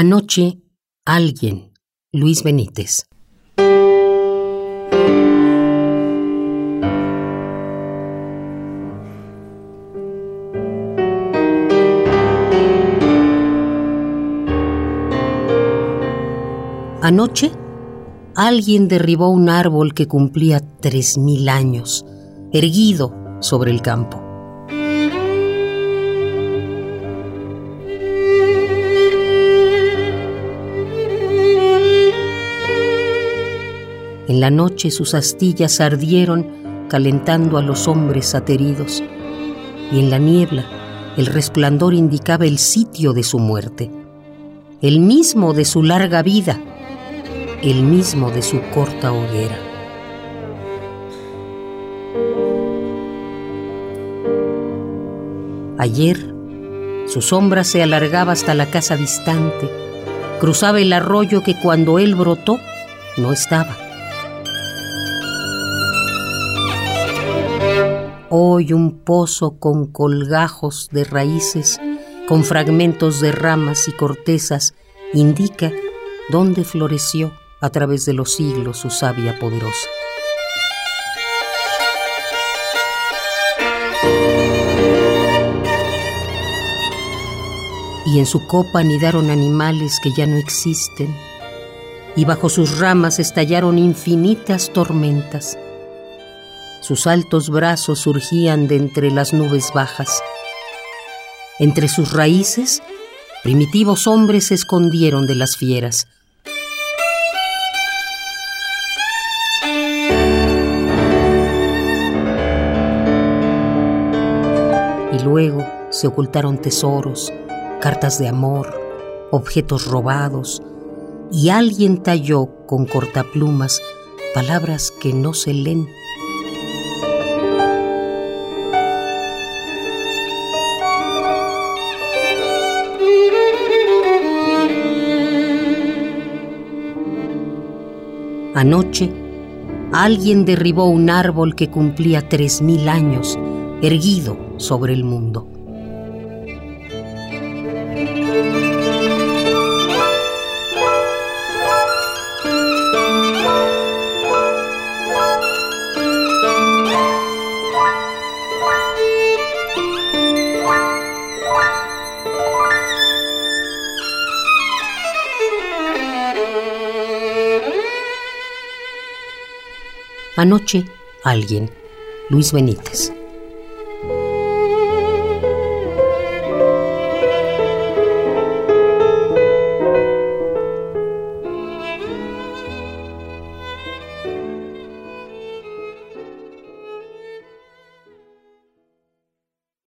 Anoche, alguien, Luis Benítez. Anoche, alguien derribó un árbol que cumplía tres mil años, erguido sobre el campo. En la noche sus astillas ardieron calentando a los hombres ateridos, y en la niebla el resplandor indicaba el sitio de su muerte, el mismo de su larga vida, el mismo de su corta hoguera. Ayer su sombra se alargaba hasta la casa distante, cruzaba el arroyo que cuando él brotó no estaba Hoy un pozo con colgajos de raíces, con fragmentos de ramas y cortezas, indica dónde floreció a través de los siglos su savia poderosa. Y en su copa anidaron animales que ya no existen, y bajo sus ramas estallaron infinitas tormentas sus altos brazos surgían de entre las nubes bajas. Entre sus raíces, primitivos hombres se escondieron de las fieras. Y luego se ocultaron tesoros, cartas de amor, objetos robados, y alguien talló con cortaplumas palabras que no se leen Anoche, alguien derribó un árbol que cumplía tres mil años, erguido sobre el mundo. Anoche, alguien, Luis Benítez.